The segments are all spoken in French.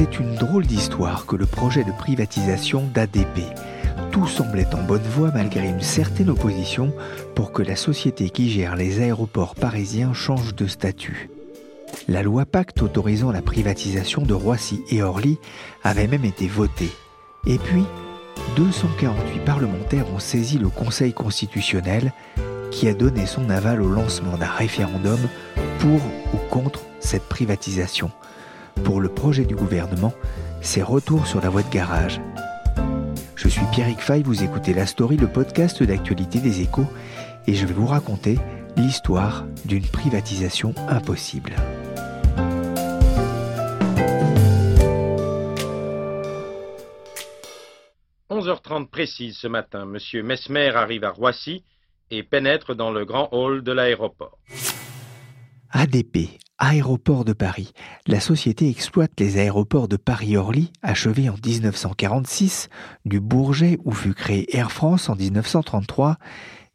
C'est une drôle d'histoire que le projet de privatisation d'ADP. Tout semblait en bonne voie malgré une certaine opposition pour que la société qui gère les aéroports parisiens change de statut. La loi Pacte autorisant la privatisation de Roissy et Orly avait même été votée. Et puis, 248 parlementaires ont saisi le Conseil constitutionnel qui a donné son aval au lancement d'un référendum pour ou contre cette privatisation. Pour le projet du gouvernement, c'est retour sur la voie de garage. Je suis Pierrick Fay, vous écoutez La Story, le podcast d'actualité des échos, et je vais vous raconter l'histoire d'une privatisation impossible. 11h30 précise ce matin, M. Mesmer arrive à Roissy et pénètre dans le grand hall de l'aéroport. ADP, Aéroport de Paris. La société exploite les aéroports de Paris-Orly, achevés en 1946, du Bourget où fut créé Air France en 1933,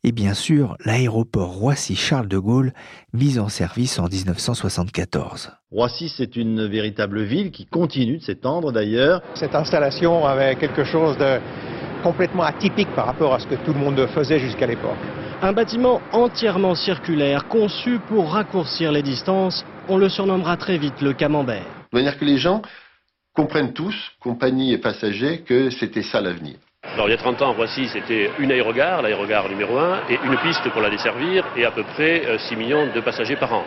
et bien sûr l'aéroport Roissy-Charles de Gaulle, mis en service en 1974. Roissy, c'est une véritable ville qui continue de s'étendre d'ailleurs. Cette installation avait quelque chose de complètement atypique par rapport à ce que tout le monde faisait jusqu'à l'époque. Un bâtiment entièrement circulaire, conçu pour raccourcir les distances, on le surnommera très vite le camembert. De manière que les gens comprennent tous, compagnie et passagers, que c'était ça l'avenir. Alors il y a 30 ans, Roissy, c'était une aérogare, l'aérogare numéro 1, et une piste pour la desservir, et à peu près 6 millions de passagers par an.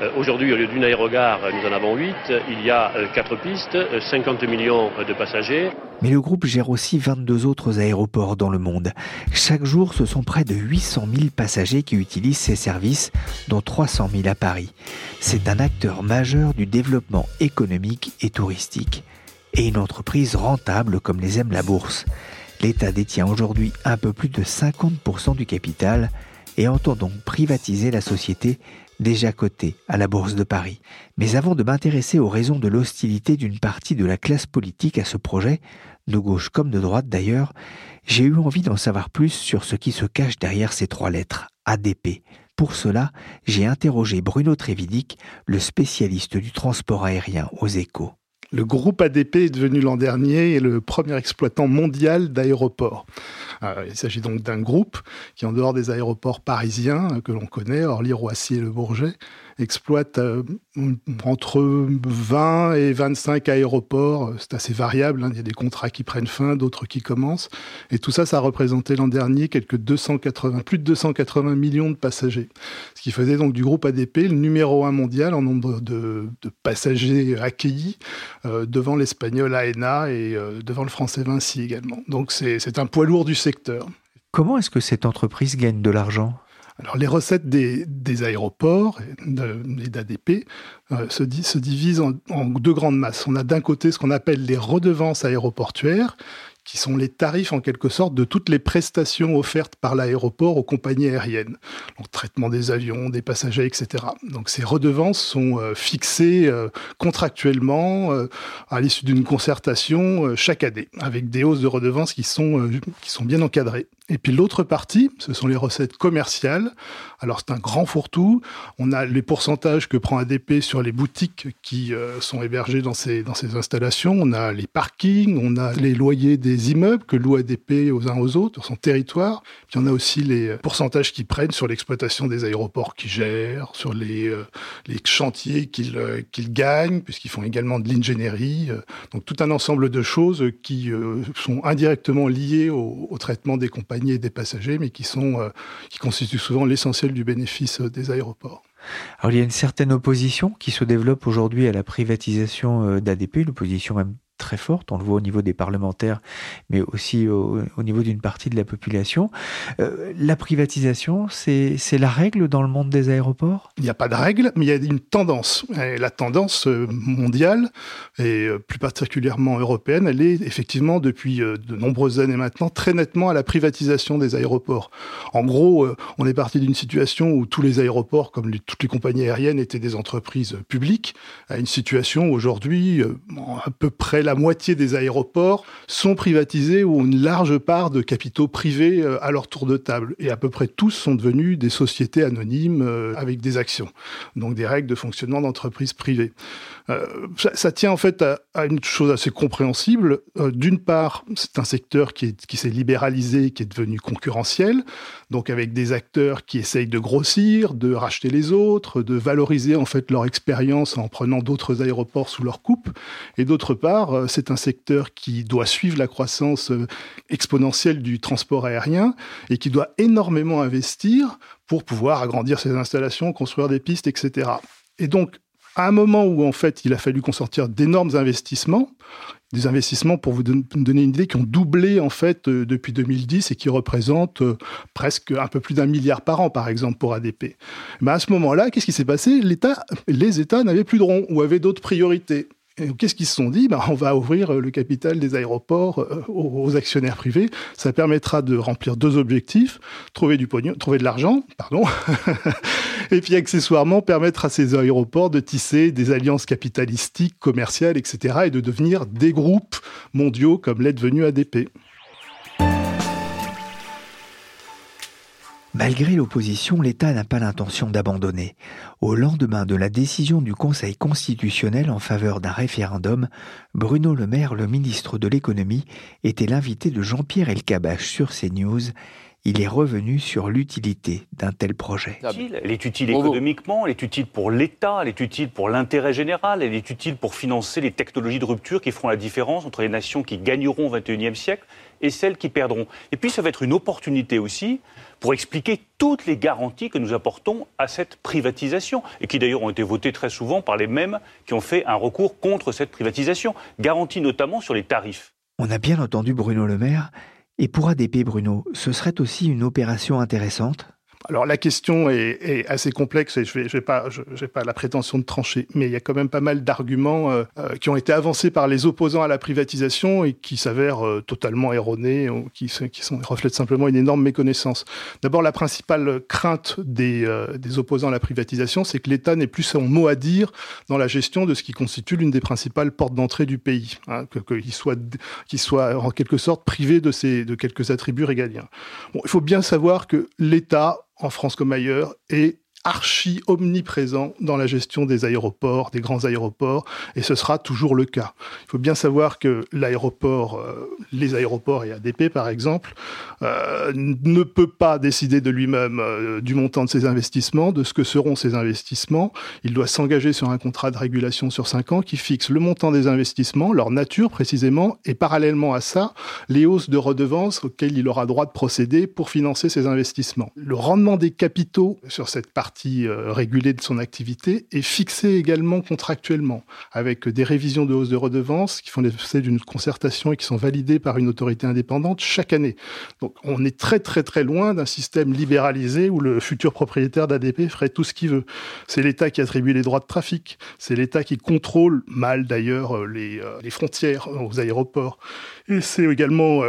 Euh, aujourd'hui, au lieu d'une aérogare, nous en avons 8. Il y a 4 pistes, 50 millions de passagers. Mais le groupe gère aussi 22 autres aéroports dans le monde. Chaque jour, ce sont près de 800 000 passagers qui utilisent ces services, dont 300 000 à Paris. C'est un acteur majeur du développement économique et touristique. Et une entreprise rentable comme les aime la bourse. L'État détient aujourd'hui un peu plus de 50% du capital et entend donc privatiser la société déjà cotée à la Bourse de Paris. Mais avant de m'intéresser aux raisons de l'hostilité d'une partie de la classe politique à ce projet, de gauche comme de droite d'ailleurs, j'ai eu envie d'en savoir plus sur ce qui se cache derrière ces trois lettres, ADP. Pour cela, j'ai interrogé Bruno Trévidic, le spécialiste du transport aérien aux échos. Le groupe ADP est devenu l'an dernier le premier exploitant mondial d'aéroports. Euh, il s'agit donc d'un groupe qui, en dehors des aéroports parisiens euh, que l'on connaît, Orly, Roissy et Le Bourget, exploite euh, entre 20 et 25 aéroports. C'est assez variable. Hein. Il y a des contrats qui prennent fin, d'autres qui commencent. Et tout ça, ça a représenté l'an dernier quelques 280, plus de 280 millions de passagers. Ce qui faisait donc du groupe ADP le numéro un mondial en nombre de, passagers accueillis devant l'espagnol AENA et devant le français Vinci également. Donc c'est un poids lourd du secteur. Comment est-ce que cette entreprise gagne de l'argent? Les recettes des, aéroports et d'ADP euh, se, se, divisent en, deux grandes masses. On a d'un côté ce qu'on appelle les redevances aéroportuaires, qui sont les tarifs en quelque sorte de toutes les prestations offertes par l'aéroport aux compagnies aériennes. Donc traitement des avions, des passagers, etc. Donc ces redevances sont euh, fixées euh, contractuellement à l'issue d'une concertation chaque année, avec des hausses de redevances qui sont bien encadrées. Et puis l'autre partie, ce sont les recettes commerciales. Alors c'est un grand fourre-tout. On a les pourcentages que prend ADP sur les boutiques qui euh, sont hébergées dans ces, dans ces installations. On a les parkings, on a les loyers des immeubles que loue ADP aux uns aux autres, sur son territoire. Puis on a aussi les pourcentages qu'ils prennent sur l'exploitation des aéroports qu'ils gèrent, sur les, euh, les chantiers qu'ils euh, qu'ils gagnent, puisqu'ils font également de l'ingénierie. Donc tout un ensemble de choses qui sont indirectement liées au, au traitement des compagnies des passagers, mais qui, sont, qui constituent souvent l'essentiel du bénéfice des aéroports. Alors il y a une certaine opposition qui se développe aujourd'hui à la privatisation d'ADP, l'opposition même très forte, on le voit au niveau des parlementaires, mais aussi au, niveau d'une partie de la population. Euh, la privatisation, c'est la règle dans le monde des aéroports? Il n'y a pas de règle, mais il y a une tendance. La tendance euh, mondiale, et euh, plus particulièrement européenne, elle est effectivement depuis de nombreuses années maintenant très nettement à la privatisation des aéroports. En gros, on est parti d'une situation où tous les aéroports, comme toutes les compagnies aériennes, étaient des entreprises publiques, à une situation aujourd'hui à peu près la moitié des aéroports sont privatisés ou ont une large part de capitaux privés euh, à leur tour de table. Et à peu près tous sont devenus des sociétés anonymes euh, avec des actions. Donc des règles de fonctionnement d'entreprises privées. Euh, ça, tient en fait à, une chose assez compréhensible. D'une part, c'est un secteur qui, s'est libéralisé, qui est devenu concurrentiel, donc avec des acteurs qui essayent de grossir, de racheter les autres, de valoriser en fait leur expérience en prenant d'autres aéroports sous leur coupe. Et d'autre part, euh, c'est un secteur qui doit suivre la croissance euh, exponentielle du transport aérien et qui doit énormément investir pour pouvoir agrandir ses installations, construire des pistes, etc. Et donc, à un moment où en fait il a fallu consentir d'énormes investissements, des investissements pour vous donner une idée qui ont doublé en fait euh, depuis 2010 et qui représentent presque un peu plus d'un milliard par an par exemple pour ADP. Mais à ce moment-là, qu'est-ce qui s'est passé? Les États n'avaient plus de rond ou avaient d'autres priorités. Qu'est-ce qu'ils se sont dit? Ben, On va ouvrir euh, le capital des aéroports euh, aux actionnaires privés. Ça permettra de remplir deux objectifs trouver du pognon, trouver de l'argent, pardon, et puis accessoirement permettre à ces aéroports de tisser des alliances capitalistiques, commerciales, etc., et de devenir des groupes mondiaux comme l'est devenu ADP. Malgré l'opposition, l'État n'a pas l'intention d'abandonner. Au lendemain de la décision du Conseil constitutionnel en faveur d'un référendum, Bruno Le Maire, le ministre de l'économie, était l'invité de Jean-Pierre Elkabach sur CNews. Il est revenu sur l'utilité d'un tel projet. Elle est utile économiquement, elle est utile pour l'État, elle est utile pour l'intérêt général, elle est utile pour financer les technologies de rupture qui feront la différence entre les nations qui gagneront au XXIe siècle et celles qui perdront. Et puis ça va être une opportunité aussi pour expliquer toutes les garanties que nous apportons à cette privatisation, et qui d'ailleurs ont été votées très souvent par les mêmes qui ont fait un recours contre cette privatisation, garanties notamment sur les tarifs. On a bien entendu Bruno Le Maire, et pour ADP, Bruno, ce serait aussi une opération intéressante? Alors la question est, assez complexe et je n'ai je pas, pas la prétention de trancher, mais il y a quand même pas mal d'arguments euh, euh, qui ont été avancés par les opposants à la privatisation et qui s'avèrent euh, totalement erronés ou qui, qui sont, reflètent simplement une énorme méconnaissance. D'abord, la principale crainte des, des opposants à la privatisation, c'est que l'État n'ait plus son mot à dire dans la gestion de ce qui constitue l'une des principales portes d'entrée du pays, hein, qu'il soit, soit en quelque sorte privé de, ses, de quelques attributs régaliens. Bon, il faut bien savoir que l'État en France comme ailleurs, est archi omniprésent dans la gestion des aéroports, des grands aéroports, et ce sera toujours le cas. Il faut bien savoir que l'aéroport, euh, les aéroports et ADP par exemple, euh, ne peut pas décider de lui-même euh, du montant de ses investissements, de ce que seront ses investissements. Il doit s'engager sur un contrat de régulation sur cinq ans qui fixe le montant des investissements, leur nature précisément, et parallèlement à ça, les hausses de redevances auxquelles il aura droit de procéder pour financer ses investissements. Le rendement des capitaux sur cette partie partie euh, régulée de son activité est fixée également contractuellement, avec des révisions de hausse de redevances qui font l'effet d'une concertation et qui sont validées par une autorité indépendante chaque année. Donc on est très très très loin d'un système libéralisé où le futur propriétaire d'ADP ferait tout ce qu'il veut. C'est l'État qui attribue les droits de trafic, c'est l'État qui contrôle mal d'ailleurs euh, les, euh, les frontières aux aéroports. Et c'est également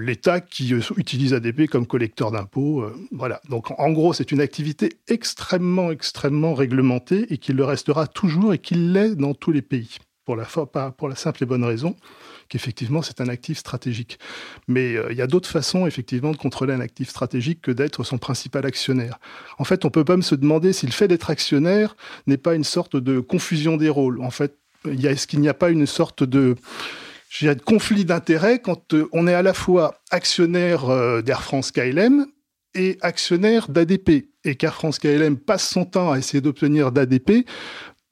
l'État qui utilise ADP comme collecteur d'impôts. voilà. Donc en gros, c'est une activité extrêmement extrêmement, extrêmement réglementé et qu'il le restera toujours et qu'il l'est dans tous les pays. pour la, simple et bonne raison qu'effectivement c'est un actif stratégique. Mais euh, il y a d'autres façons effectivement de contrôler un actif stratégique que d'être son principal actionnaire. En fait, on peut pas se demander si le fait d'être actionnaire n'est pas une sorte de confusion des rôles. En fait, est-ce qu'il n'y a pas une sorte de de conflit d'intérêts quand euh, on est à la fois actionnaire euh, d'Air France KLM et actionnaire d'ADP et qu'Air France KLM passe son temps à essayer d'obtenir d'ADP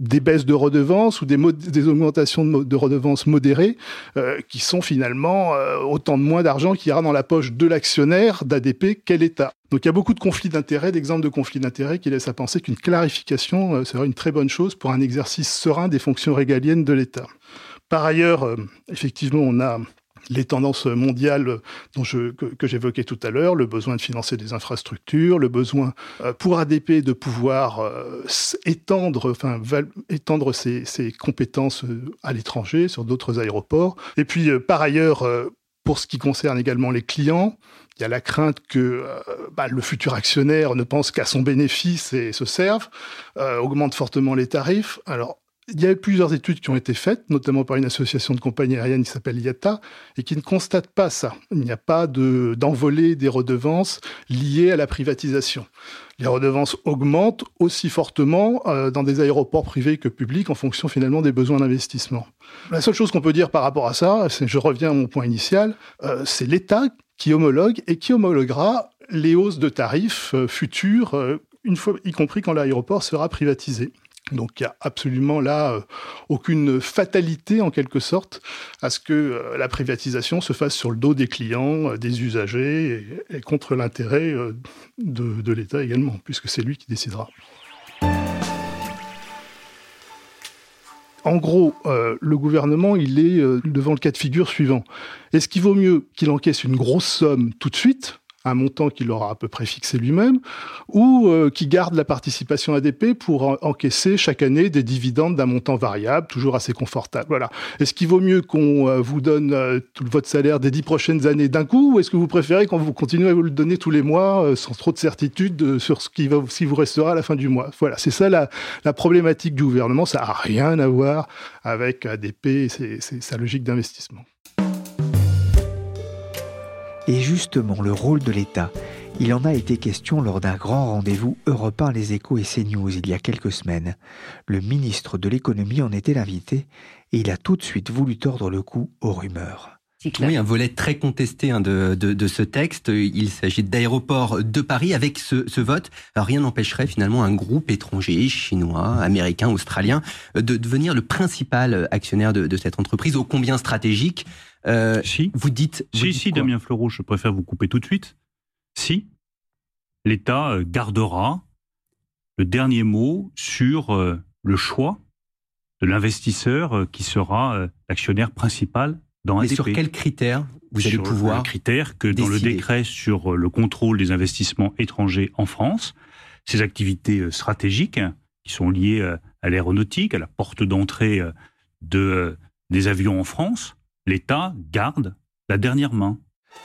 des baisses de redevances ou des, augmentations de, redevances modérées euh, qui sont finalement euh, autant de moins d'argent qui ira dans la poche de l'actionnaire d'ADP qu'est l'État. Donc il y a beaucoup de conflits d'intérêts, d'exemples de conflits d'intérêts qui laissent à penser qu'une clarification euh, serait une très bonne chose pour un exercice serein des fonctions régaliennes de l'État. Par ailleurs, effectivement, on a les tendances mondiales dont que, j'évoquais tout à l'heure, le besoin de financer des infrastructures, le besoin euh, pour ADP de pouvoir euh, étendre, enfin, étendre ses, compétences euh, à l'étranger, sur d'autres aéroports. Et puis, par ailleurs, pour ce qui concerne également les clients, il y a la crainte que bah, le futur actionnaire ne pense qu'à son bénéfice et se serve, augmente fortement les tarifs. Alors, il y a eu plusieurs études qui ont été faites, notamment par une association de compagnies aériennes qui s'appelle IATA, et qui ne constatent pas ça. Il n'y a pas d'envolée des redevances liées à la privatisation. Les redevances augmentent aussi fortement euh, dans des aéroports privés que publics en fonction finalement des besoins d'investissement. La seule chose qu'on peut dire par rapport à ça, je reviens à mon point initial, euh, c'est l'État qui homologue et qui homologuera les hausses de tarifs euh, futures, une fois, y compris quand l'aéroport sera privatisé. Donc il n'y a absolument là euh, aucune fatalité en quelque sorte à ce que euh, la privatisation se fasse sur le dos des clients, euh, des usagers et, contre l'intérêt de, l'État également, puisque c'est lui qui décidera. En gros, le gouvernement, il est devant le cas de figure suivant. Est-ce qu'il vaut mieux qu'il encaisse une grosse somme tout de suite, un montant qu'il aura à peu près fixé lui-même, ou euh, qui garde la participation ADP pour encaisser chaque année des dividendes d'un montant variable, toujours assez confortable. Voilà. Est-ce qu'il vaut mieux qu'on euh, vous donne euh, tout votre salaire des dix prochaines années d'un coup, ou est-ce que vous préférez qu'on vous continue à vous le donner tous les mois sans trop de certitude sur ce qui, vous restera à la fin du mois? Voilà, c'est ça la, problématique du gouvernement. Ça n'a rien à voir avec ADP et sa logique d'investissement. Et justement, le rôle de l'État, il en a été question lors d'un grand rendez-vous Europe 1, Les Échos et CNews il y a quelques semaines. Le ministre de l'économie en était l'invité et il a tout de suite voulu tordre le cou aux rumeurs. Oui, un volet très contesté hein, de, de, ce texte. Il s'agit d'aéroports de Paris. Avec ce, vote, rien n'empêcherait finalement un groupe étranger, chinois, américain, australien, de devenir le principal actionnaire de, de cette entreprise, ô combien stratégique. Euh, si. Vous dites. si, si, Damien Fleureau, je préfère vous couper tout de suite. Si, l'État euh, gardera le dernier mot sur euh, le choix de l'investisseur qui sera l'actionnaire principal dans ADP. Sur quels critères vous allez pouvoir critères que dans le décret sur le contrôle des investissements étrangers en France, ces activités stratégiques qui sont liées à l'aéronautique, à la porte d'entrée de, des avions en France, l'État garde la dernière main.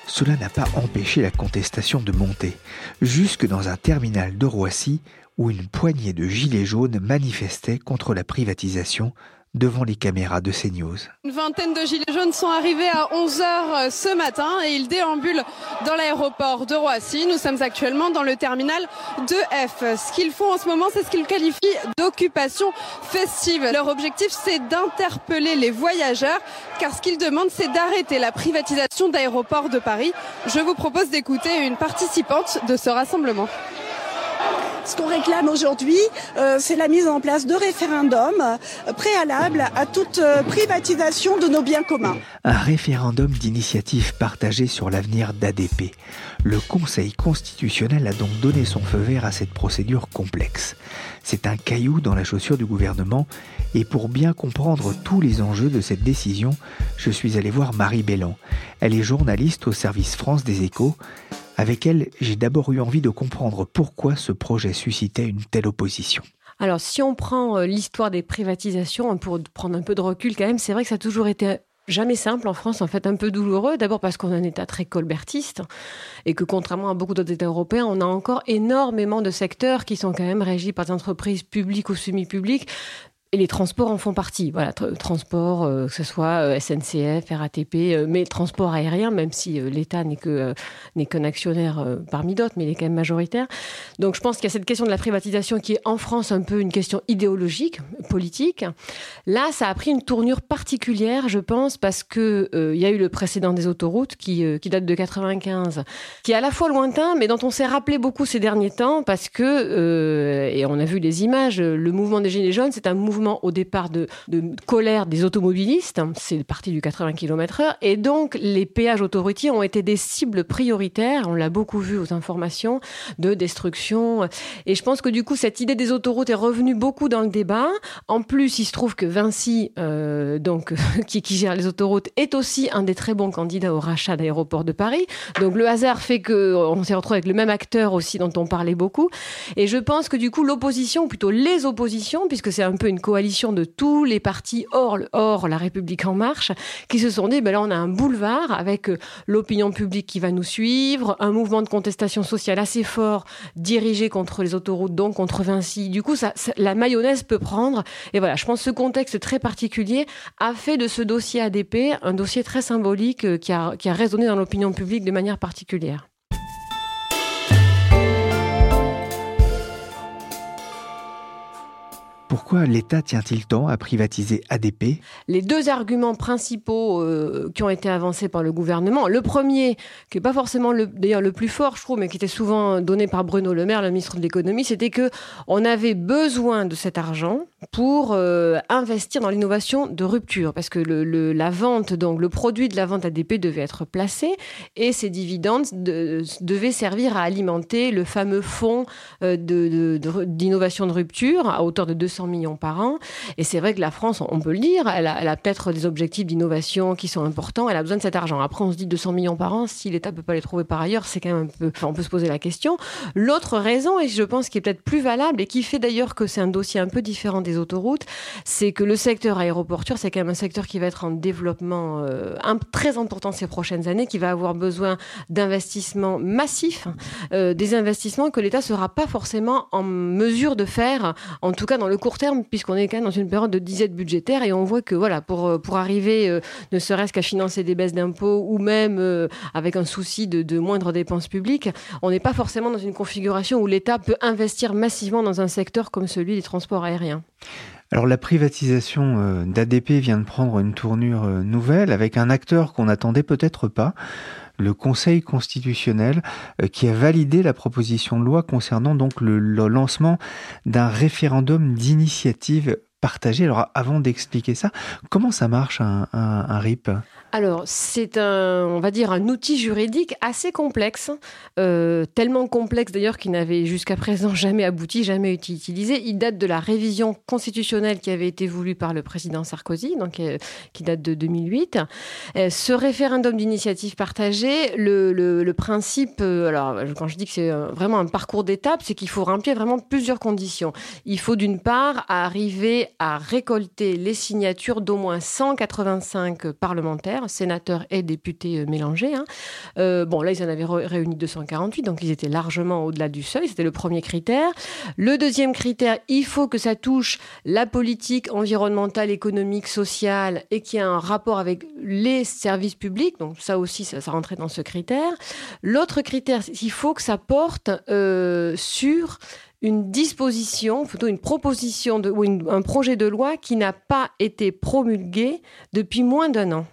Cela n'a pas empêché la contestation de monter, jusque dans un terminal de Roissy où une poignée de gilets jaunes manifestaient contre la privatisation devant les caméras de CNews. Une vingtaine de gilets jaunes sont arrivés à 11h euh, ce matin et ils déambulent dans l'aéroport de Roissy. Nous sommes actuellement dans le terminal 2F. Ce qu'ils font en ce moment, c'est ce qu'ils qualifient d'occupation festive. Leur objectif, c'est d'interpeller les voyageurs car ce qu'ils demandent, c'est d'arrêter la privatisation d'aéroports de Paris. Je vous propose d'écouter une participante de ce rassemblement. Ce qu'on réclame aujourd'hui, euh, c'est la mise en place de référendums préalables à toute euh, privatisation de nos biens communs. Un référendum d'initiative partagée sur l'avenir d'ADP. Le Conseil constitutionnel a donc donné son feu vert à cette procédure complexe. C'est un caillou dans la chaussure du gouvernement et pour bien comprendre tous les enjeux de cette décision, je suis allé voir Marie Bellan. Elle est journaliste au service France des échos avec elle, j'ai d'abord eu envie de comprendre pourquoi ce projet suscitait une telle opposition. Alors, si on prend euh, l'histoire des privatisations, pour prendre un peu de recul quand même, c'est vrai que ça a toujours été jamais simple en France, en fait un peu douloureux. D'abord parce qu'on a un État très colbertiste et que contrairement à beaucoup d'autres États européens, on a encore énormément de secteurs qui sont quand même régis par des entreprises publiques ou semi-publiques Et les transports en font partie. Voilà, transport, euh, que ce soit euh, SNCF, RATP, euh, mais transport aérien, même si l'État n'est qu'un actionnaire parmi d'autres, mais il est quand même majoritaire. Donc je pense qu'il y a cette question de la privatisation qui est en France un peu une question idéologique, politique. Là, ça a pris une tournure particulière, je pense, parce que il y a eu le précédent des autoroutes qui qui date de 95, qui est à la fois lointain, mais dont on s'est rappelé beaucoup ces derniers temps, parce que et on a vu les images, le mouvement des gilets jaunes, c'est un mouvement au départ de, colère des automobilistes, c'est parti du 80 km/h, et donc les péages autoroutiers ont été des cibles prioritaires, on l'a beaucoup vu aux informations, de destruction. Et je pense que du coup, cette idée des autoroutes est revenue beaucoup dans le débat. En plus, il se trouve que Vinci, euh, donc, qui, gère les autoroutes, est aussi un des très bons candidats au rachat d'aéroports de Paris. Donc le hasard fait qu'on s'est retrouvé avec le même acteur aussi dont on parlait beaucoup. Et je pense que du coup, l'opposition, ou plutôt les oppositions, puisque c'est un peu une coalition de tous les partis hors, la République en marche qui se sont dit, ben là on a un boulevard avec euh, l'opinion publique qui va nous suivre, un mouvement de contestation sociale assez fort dirigé contre les autoroutes, donc contre Vinci. Du coup, ça, la mayonnaise peut prendre. Et voilà, je pense que ce contexte très particulier a fait de ce dossier ADP un dossier très symbolique euh, qui a résonné dans l'opinion publique de manière particulière. Pourquoi l'État tient-il tant à privatiser ADP Les deux arguments principaux euh, qui ont été avancés par le gouvernement, le premier, qui n'est pas forcément d'ailleurs le plus fort, je trouve, mais qui était souvent donné par Bruno Le Maire, le ministre de l'économie, c'était que on avait besoin de cet argent pour euh, investir dans l'innovation de rupture, parce que le, la vente, donc le produit de la vente ADP devait être placé et ces dividendes devaient servir à alimenter le fameux fonds euh, d'innovation de, rupture à hauteur de 200 millions par an. Et c'est vrai que la France, on peut le dire, elle a, peut-être des objectifs d'innovation qui sont importants, elle a besoin de cet argent. Après, on se dit 200 millions par an, si l'État peut pas les trouver par ailleurs, c'est quand même un peu... On peut se poser la question. L'autre raison, et je pense qui est peut-être plus valable, et qui fait d'ailleurs que c'est un dossier un peu différent des autoroutes, c'est que le secteur aéroportuaire, c'est quand même un secteur qui va être en développement euh, très important ces prochaines années, qui va avoir besoin d'investissements massifs, euh, des investissements que l'État sera pas forcément en mesure de faire, en tout cas dans le court terme, puisqu'on est quand même dans une période de disette budgétaire et on voit que voilà, pour, euh, pour arriver euh, ne serait-ce qu'à financer des baisses d'impôts ou même euh, avec un souci de, de moindres dépenses publiques, on n'est pas forcément dans une configuration où l'État peut investir massivement dans un secteur comme celui des transports aériens. Alors la privatisation d'ADP vient de prendre une tournure nouvelle avec un acteur qu'on n'attendait peut-être pas le Conseil constitutionnel euh, qui a validé la proposition de loi concernant donc le, lancement d'un référendum d'initiative partagée. Alors avant d'expliquer ça, comment ça marche un, un RIP? Alors, c'est un, on va dire, un outil juridique assez complexe, euh, tellement complexe d'ailleurs qu'il n'avait jusqu'à présent jamais abouti, jamais été utilisé. Il date de la révision constitutionnelle qui avait été voulue par le président Sarkozy, donc euh, qui date de 2008. Euh, ce référendum d'initiative partagée, le, le, principe, alors quand je dis que c'est vraiment un parcours d'étapes, c'est qu'il faut remplir vraiment plusieurs conditions. Il faut d'une part arriver à récolter les signatures d'au moins 185 parlementaires sénateurs et députés euh, mélangés. Hein. Euh, bon, là, ils en avaient réuni 248, donc ils étaient largement au-delà du seuil. C'était le premier critère. Le deuxième critère, il faut que ça touche la politique environnementale, économique, sociale et qu'il y ait un rapport avec les services publics. Donc ça aussi, ça, rentrait dans ce critère. L'autre critère, il faut que ça porte euh, sur une disposition, plutôt une proposition de, ou un projet de loi qui n'a pas été promulgué depuis moins d'un an.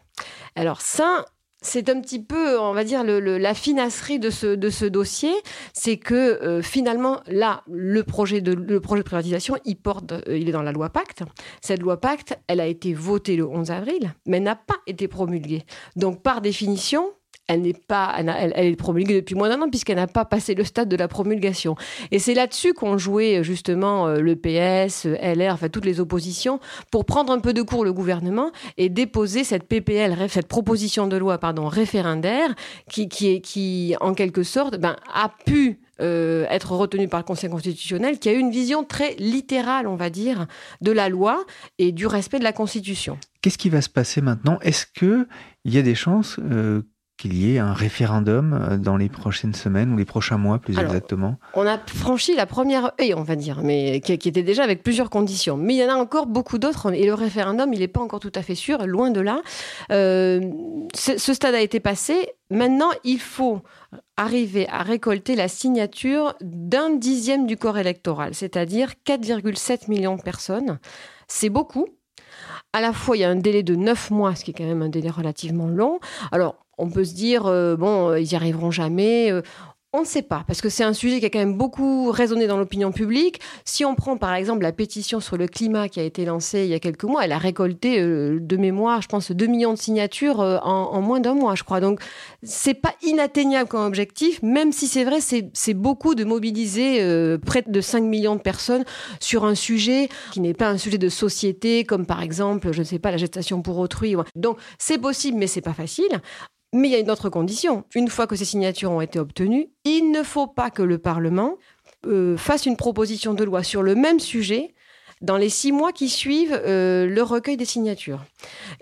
Alors ça, c'est un petit peu, on va dire, la finasserie de ce, de ce dossier, c'est que euh, finalement, là, le projet, de, le projet de privatisation, il, porte, euh, il est dans la loi Pacte. Cette loi Pacte, elle a été votée le 11 avril, mais n'a pas été promulguée. Donc, par définition, elle n'est pas, elle, est promulguée depuis moins d'un an puisqu'elle n'a pas passé le stade de la promulgation. Et c'est là-dessus qu'ont joué justement euh, le PS, LR, enfin toutes les oppositions, pour prendre un peu de cours le gouvernement et déposer cette PPL, cette proposition de loi, pardon, référendaire, qui, qui, qui en quelque sorte, ben, a pu euh, être retenue par le Conseil constitutionnel, qui a une vision très littérale, on va dire, de la loi et du respect de la Constitution. Qu'est-ce qui va se passer maintenant? Est-ce qu'il y a des chances euh, qu'il y ait un référendum euh, dans les prochaines semaines ou les prochains mois, plus exactement On a franchi la première haie, on va dire, mais qui, était déjà avec plusieurs conditions. Mais il y en a encore beaucoup d'autres, et le référendum, il n'est pas encore tout à fait sûr, loin de là. Euh, ce stade a été passé. Maintenant, il faut arriver à récolter la signature d'un dixième du corps électoral, c'est-à-dire 4,7 millions de personnes. C'est beaucoup. À la fois, il y a un délai de 9 mois, ce qui est quand même un délai relativement long. Alors, on peut se dire, euh, bon, euh, ils n'y arriveront jamais. Euh, on ne sait pas, parce que c'est un sujet qui a quand même beaucoup résonné dans l'opinion publique. Si on prend par exemple la pétition sur le climat qui a été lancée il y a quelques mois, elle a récolté de mémoire, je pense, 2 millions de signatures en, moins d'un mois, je crois. Donc c'est pas inatteignable comme objectif, même si c'est vrai, c'est beaucoup de mobiliser près de 5 millions de personnes sur un sujet qui n'est pas un sujet de société, comme par exemple, je ne sais pas, la gestation pour autrui. Donc c'est possible, mais c'est pas facile. Mais il y a une autre condition. Une fois que ces signatures ont été obtenues, il ne faut pas que le Parlement euh, fasse une proposition de loi sur le même sujet dans les six mois qui suivent euh, le recueil des signatures.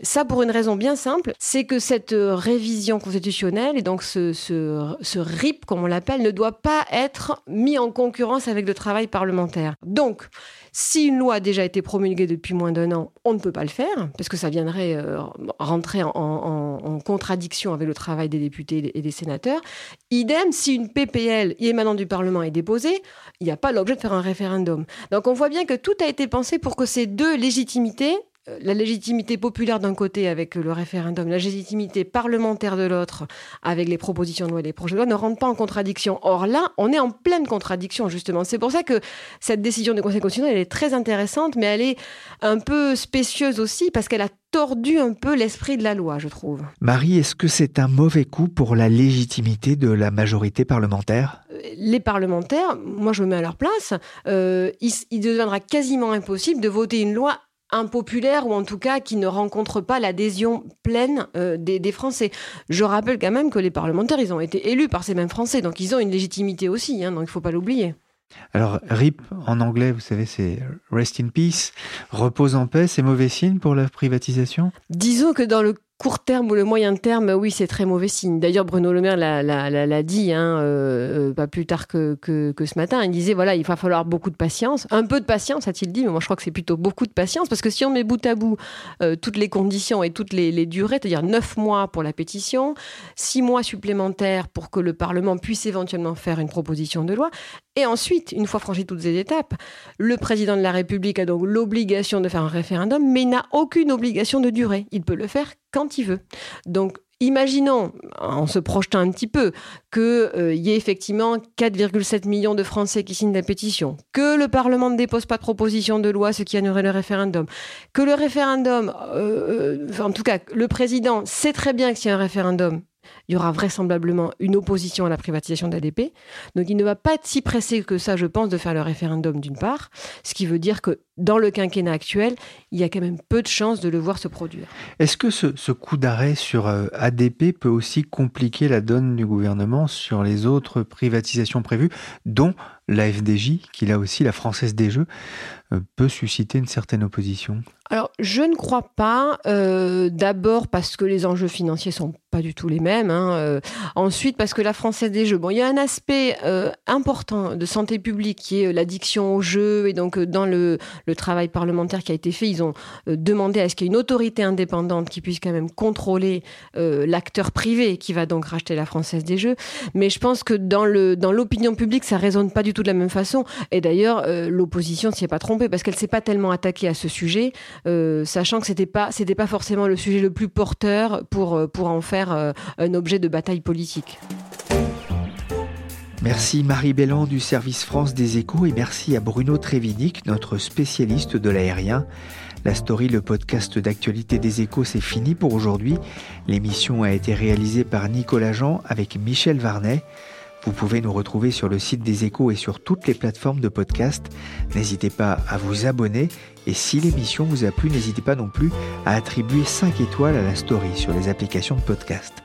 Ça pour une raison bien simple, c'est que cette euh, révision constitutionnelle et donc ce, ce, RIP, comme on l'appelle, ne doit pas être mis en concurrence avec le travail parlementaire. Donc, si une loi a déjà été promulguée depuis moins d'un an, on ne peut pas le faire, parce que ça viendrait euh, rentrer en, en, contradiction avec le travail des députés et des sénateurs. Idem, si une PPL émanant du Parlement est déposée, il n'y a pas l'objet de faire un référendum. Donc on voit bien que tout a été pensé pour que ces deux légitimités euh, la légitimité populaire d'un côté avec le référendum, la légitimité parlementaire de l'autre avec les propositions de loi et les projets de loi ne rentrent pas en contradiction. Or là, on est en pleine contradiction justement. C'est pour ça que cette décision du Conseil constitutionnel elle est très intéressante, mais elle est un peu spécieuse aussi parce qu'elle a tordu un peu l'esprit de la loi, je trouve. Marie, est-ce que c'est un mauvais coup pour la légitimité de la majorité parlementaire? Les parlementaires, moi je me mets à leur place, euh, il deviendra quasiment impossible de voter une loi impopulaire ou en tout cas qui ne rencontre pas l'adhésion pleine euh, des, Français. Je rappelle quand même que les parlementaires, ils ont été élus par ces mêmes Français, donc ils ont une légitimité aussi, hein, donc il ne faut pas l'oublier. Alors, RIP en anglais, vous savez, c'est Rest in Peace, repose en paix, c'est mauvais signe pour la privatisation? Disons que dans le court terme ou le moyen terme, oui, c'est très mauvais signe. D'ailleurs, Bruno Le Maire l'a dit, hein, euh, euh, pas plus tard que, ce matin. Il disait voilà, il va falloir beaucoup de patience. Un peu de patience, a-t-il dit, mais moi je crois que c'est plutôt beaucoup de patience, parce que si on met bout à bout euh, toutes les conditions et toutes les, les durées, c'est-à-dire neuf mois pour la pétition, six mois supplémentaires pour que le Parlement puisse éventuellement faire une proposition de loi, et ensuite, une fois franchi toutes ces étapes, le président de la République a donc l'obligation de faire un référendum, mais n'a aucune obligation de durée. Il peut le faire quand il veut. Donc, Imaginons, en se projetant un petit peu, qu'il euh, y ait effectivement 4,7 millions de Français qui signent la pétition, que le Parlement ne dépose pas de proposition de loi, ce qui annulerait le référendum, que le référendum, euh, euh, en tout cas, le président sait très bien que s'il y a un référendum, il y aura vraisemblablement une opposition à la privatisation d'ADP. Donc il ne va pas être si pressé que ça, je pense, de faire le référendum d'une part, ce qui veut dire que dans le quinquennat actuel, il y a quand même peu de chances de le voir se produire. Est-ce que ce, coup d'arrêt sur euh, ADP peut aussi compliquer la donne du gouvernement sur les autres privatisations prévues, dont la FDJ, qui là aussi, la Française des Jeux, euh, peut susciter une certaine opposition? Alors, je ne crois pas. Euh, d'abord parce que les enjeux financiers sont pas du tout les mêmes. Hein, euh. ensuite, parce que la Française des Jeux, bon, il y a un aspect important de santé publique qui est l'addiction aux jeux. Et donc, dans le, le, travail parlementaire qui a été fait, ils ont demandé à ce qu'il y ait une autorité indépendante qui puisse quand même contrôler l'acteur privé qui va donc racheter la Française des Jeux. Mais je pense que dans le dans l'opinion publique, ça résonne pas du tout de la même façon. Et d'ailleurs, l'opposition ne s'y est pas trompée parce qu'elle s'est pas tellement attaquée à ce sujet, euh, sachant que c'était pas c'était pas forcément le sujet le plus porteur pour euh, pour en faire euh, un objet de bataille politique. Merci Marie Belland du service France des Échos et merci à Bruno Trévinic, notre spécialiste de l'aérien. La story, le podcast d'actualité des échos, c'est fini pour aujourd'hui. L'émission a été réalisée par Nicolas Jean avec Michel Varnet. Vous pouvez nous retrouver sur le site des échos et sur toutes les plateformes de podcast. N'hésitez pas à vous abonner et si l'émission vous a plu, n'hésitez pas non plus à attribuer 5 étoiles à la story sur les applications de podcast.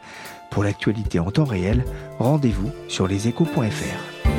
Pour l'actualité en temps réel, rendez-vous sur leséchos.fr.